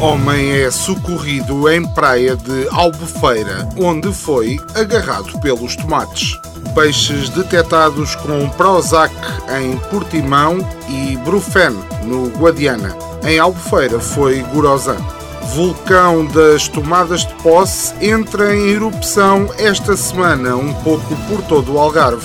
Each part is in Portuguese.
Homem é socorrido em praia de Albufeira, onde foi agarrado pelos tomates. Peixes detectados com Prozac em Portimão e Brufen no Guadiana. Em Albufeira foi Gorosan. Vulcão das tomadas de posse entra em erupção esta semana, um pouco por todo o Algarve.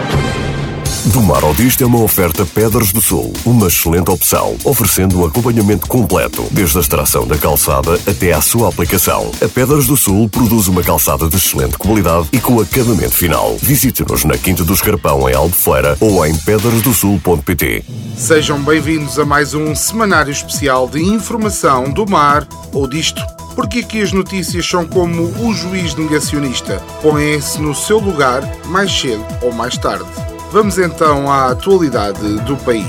Do Mar ao Disto é uma oferta Pedras do Sul, uma excelente opção, oferecendo um acompanhamento completo, desde a extração da calçada até à sua aplicação. A Pedras do Sul produz uma calçada de excelente qualidade e com acabamento final. Visite-nos na Quinta do Escarpão, em Albufeira, ou em pedrasdosul.pt. Sejam bem-vindos a mais um semanário especial de informação do mar ou disto. Porque aqui as notícias são como o juiz negacionista, põem-se no seu lugar mais cedo ou mais tarde. Vamos então à atualidade do país.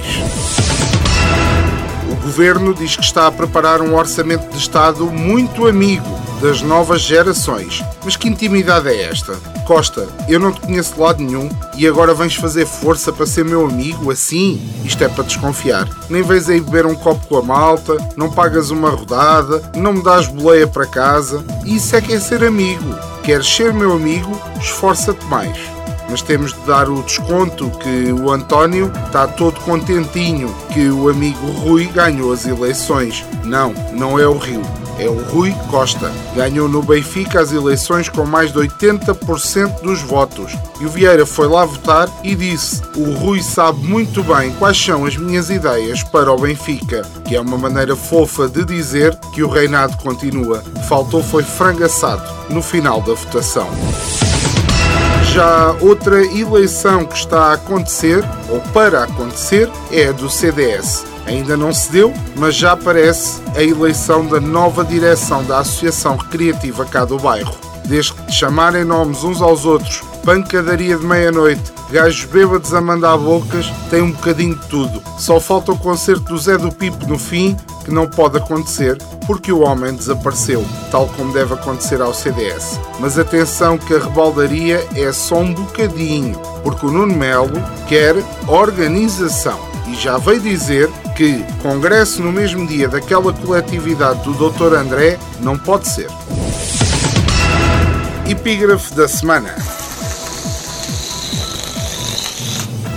O governo diz que está a preparar um orçamento de Estado muito amigo das novas gerações. Mas que intimidade é esta? Costa, eu não te conheço de lado nenhum e agora vens fazer força para ser meu amigo assim? Isto é para desconfiar. Nem vens aí beber um copo com a malta, não pagas uma rodada, não me dás boleia para casa. Isso é que é ser amigo. Queres ser meu amigo? Esforça-te mais mas temos de dar o desconto que o António está todo contentinho que o amigo Rui ganhou as eleições. Não, não é o Rio. É o Rui Costa. Ganhou no Benfica as eleições com mais de 80% dos votos. E o Vieira foi lá votar e disse: O Rui sabe muito bem quais são as minhas ideias para o Benfica, que é uma maneira fofa de dizer que o reinado continua. Faltou foi frangaçado no final da votação já outra eleição que está a acontecer, ou para acontecer, é a do CDS. Ainda não se deu, mas já aparece a eleição da nova direção da Associação Recreativa cá do bairro. Desde que chamarem nomes uns aos outros, pancadaria de meia-noite, gajos bêbados a mandar bocas, tem um bocadinho de tudo. Só falta o concerto do Zé do Pipo no fim, que não pode acontecer porque o homem desapareceu, tal como deve acontecer ao CDS. Mas atenção que a rebaldaria é só um bocadinho, porque o Nuno Melo quer organização e já veio dizer que congresso no mesmo dia daquela coletividade do Dr. André não pode ser. Epígrafe da semana.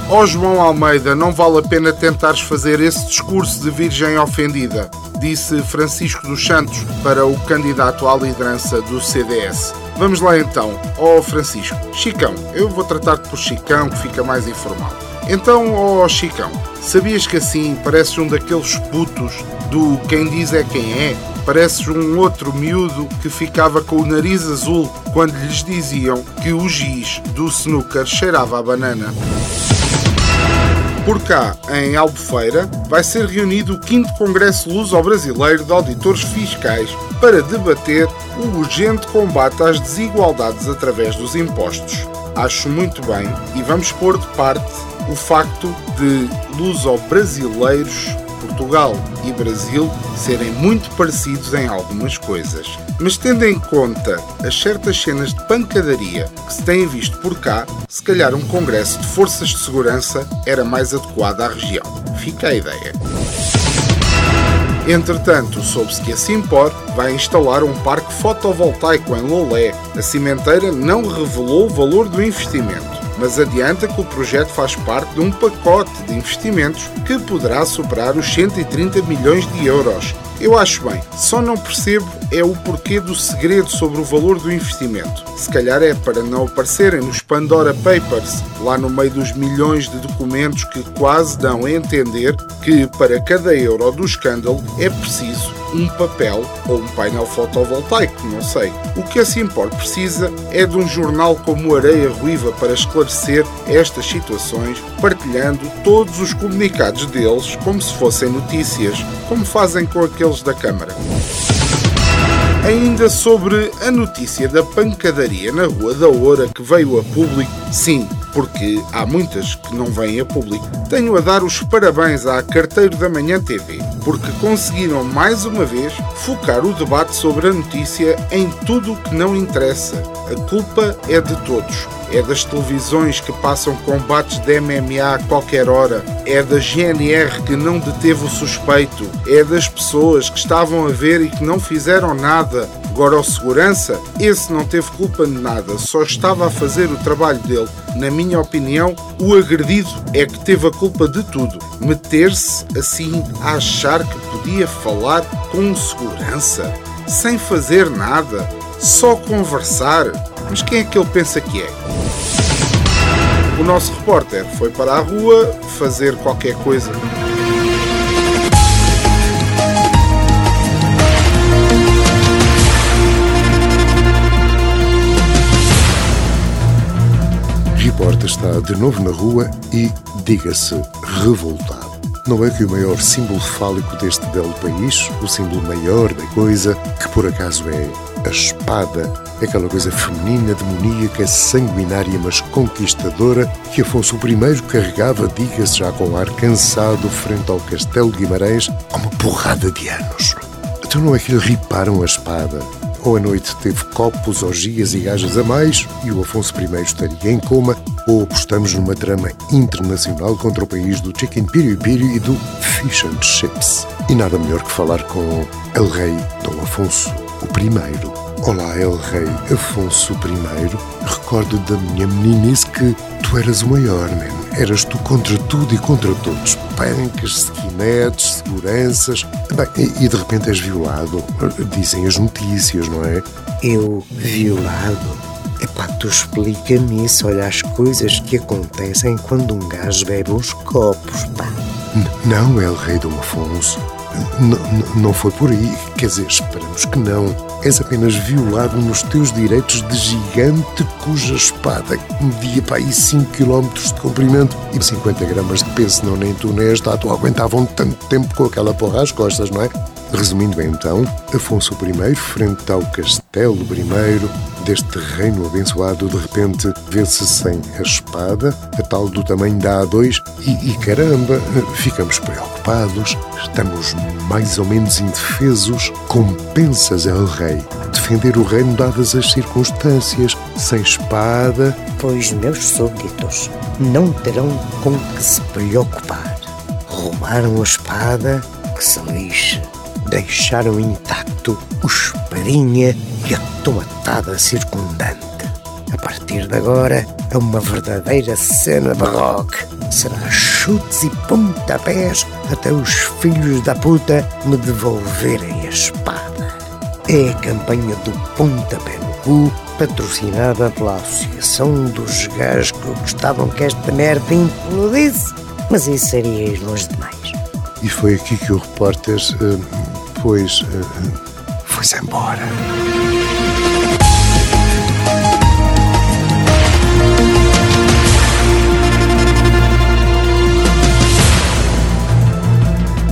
Ó oh João Almeida, não vale a pena tentares fazer esse discurso de virgem ofendida, disse Francisco dos Santos para o candidato à liderança do CDS. Vamos lá então, ó oh Francisco. Chicão, eu vou tratar-te por Chicão, que fica mais informal. Então, ó oh Chicão, sabias que assim pareces um daqueles putos do quem diz é quem é? Pareces um outro miúdo que ficava com o nariz azul quando lhes diziam que o giz do snooker cheirava a banana. Por cá, em Albufeira, vai ser reunido o 5 Congresso Luso-Brasileiro de Auditores Fiscais para debater o urgente combate às desigualdades através dos impostos. Acho muito bem e vamos pôr de parte o facto de luso-brasileiros Portugal e Brasil serem muito parecidos em algumas coisas. Mas tendo em conta as certas cenas de pancadaria que se têm visto por cá, se calhar um congresso de forças de segurança era mais adequado à região. Fica a ideia. Entretanto, soube-se que a Simpor vai instalar um parque fotovoltaico em Lolé. A cimenteira não revelou o valor do investimento mas adianta que o projeto faz parte de um pacote de investimentos que poderá superar os 130 milhões de euros Eu acho bem, só não percebo é o porquê do segredo sobre o valor do investimento. Se calhar é para não aparecerem nos Pandora Papers, lá no meio dos milhões de documentos que quase dão a entender que para cada euro do escândalo é preciso um papel ou um painel fotovoltaico, não sei. O que esse import precisa é de um jornal como Areia Ruiva para esclarecer estas situações, partilhando todos os comunicados deles como se fossem notícias, como fazem com aqueles da Câmara. Ainda sobre a notícia da pancadaria na Rua da Oura que veio a público, sim, porque há muitas que não vêm a público, tenho a dar os parabéns à Carteiro da Manhã TV, porque conseguiram mais uma vez focar o debate sobre a notícia em tudo o que não interessa. A culpa é de todos é das televisões que passam combates de MMA a qualquer hora, é da GNR que não deteve o suspeito, é das pessoas que estavam a ver e que não fizeram nada. Agora, o segurança, esse não teve culpa de nada, só estava a fazer o trabalho dele. Na minha opinião, o agredido é que teve a culpa de tudo. Meter-se assim a achar que podia falar com segurança, sem fazer nada, só conversar. Mas quem é que ele pensa que é? O nosso repórter foi para a rua fazer qualquer coisa. Está de novo na rua e, diga-se, revoltado. Não é que o maior símbolo fálico deste belo país, o símbolo maior da coisa, que por acaso é a espada, aquela coisa feminina, demoníaca, sanguinária, mas conquistadora, que Afonso I carregava, diga-se já com ar cansado, frente ao Castelo de Guimarães, há uma porrada de anos. Então não é que lhe riparam a espada? Ou a noite teve copos, orgias e gajas a mais e o Afonso I estaria em coma, ou apostamos numa trama internacional contra o país do chicken piri piri e do fish and chips. E nada melhor que falar com El Rei Dom Afonso I. Olá, El Rei Afonso I. Recordo da minha meninice que tu eras o maior, man. Eras tu contra tudo e contra todos. Pancas, skinheads, seguranças. Bem, e, e de repente és violado. Dizem as notícias, não é? Eu, violado? Epá, tu explica-me isso. Olha as coisas que acontecem quando um gajo bebe uns copos, pá. N não, El Rei Dom Afonso. Não foi por aí. Quer dizer, esperamos que não. És apenas violado nos teus direitos de gigante cuja espada media para aí 5 km de comprimento e 50 gramas de peso, não nem tu nem a estátua aguentavam tanto tempo com aquela porra às costas, não é? Resumindo então, Afonso I, frente ao Castelo I, deste reino abençoado, de repente vê-se sem a espada, a tal do tamanho da A2, e, e caramba, ficamos preocupados, estamos mais ou menos indefesos. Compensas, El Rei, defender o reino dadas as circunstâncias, sem espada. Pois meus súbditos não terão com que se preocupar. Roubaram a espada, que se lixe deixaram intacto o esparinha e a tomatada circundante. A partir de agora é uma verdadeira cena barroque. Será chutes e pontapés até os filhos da puta me devolverem a espada. É a campanha do pontapé no cu, patrocinada pela Associação dos Gajos que gostavam que esta merda implodisse. Mas isso seria ir longe demais. E foi aqui que o repórter uh, depois uh, foi-se embora.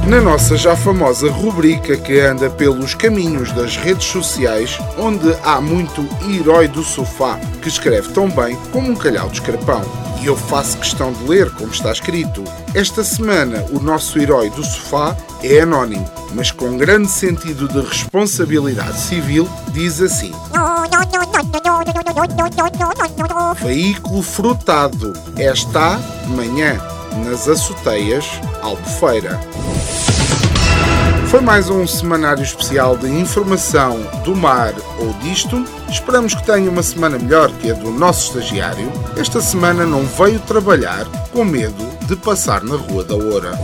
Na nossa já famosa rubrica que anda pelos caminhos das redes sociais, onde há muito herói do sofá que escreve tão bem como um calhau de escarpão. E eu faço questão de ler como está escrito. Esta semana, o nosso herói do sofá é anónimo, mas com grande sentido de responsabilidade civil, diz assim: Veículo frutado. Esta manhã, nas açoteias, Albufeira. Foi mais um semanário especial de informação do mar ou disto. Esperamos que tenha uma semana melhor que a do nosso estagiário. Esta semana não veio trabalhar com medo de passar na Rua da Oura.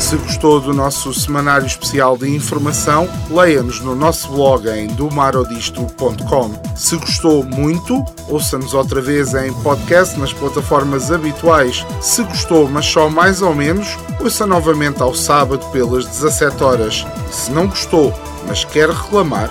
Se gostou do nosso semanário especial de informação, leia-nos no nosso blog em domarodisto.com. Se gostou muito, ouça-nos outra vez em podcast nas plataformas habituais. Se gostou, mas só mais ou menos, ouça novamente ao sábado pelas 17 horas. Se não gostou, mas quer reclamar,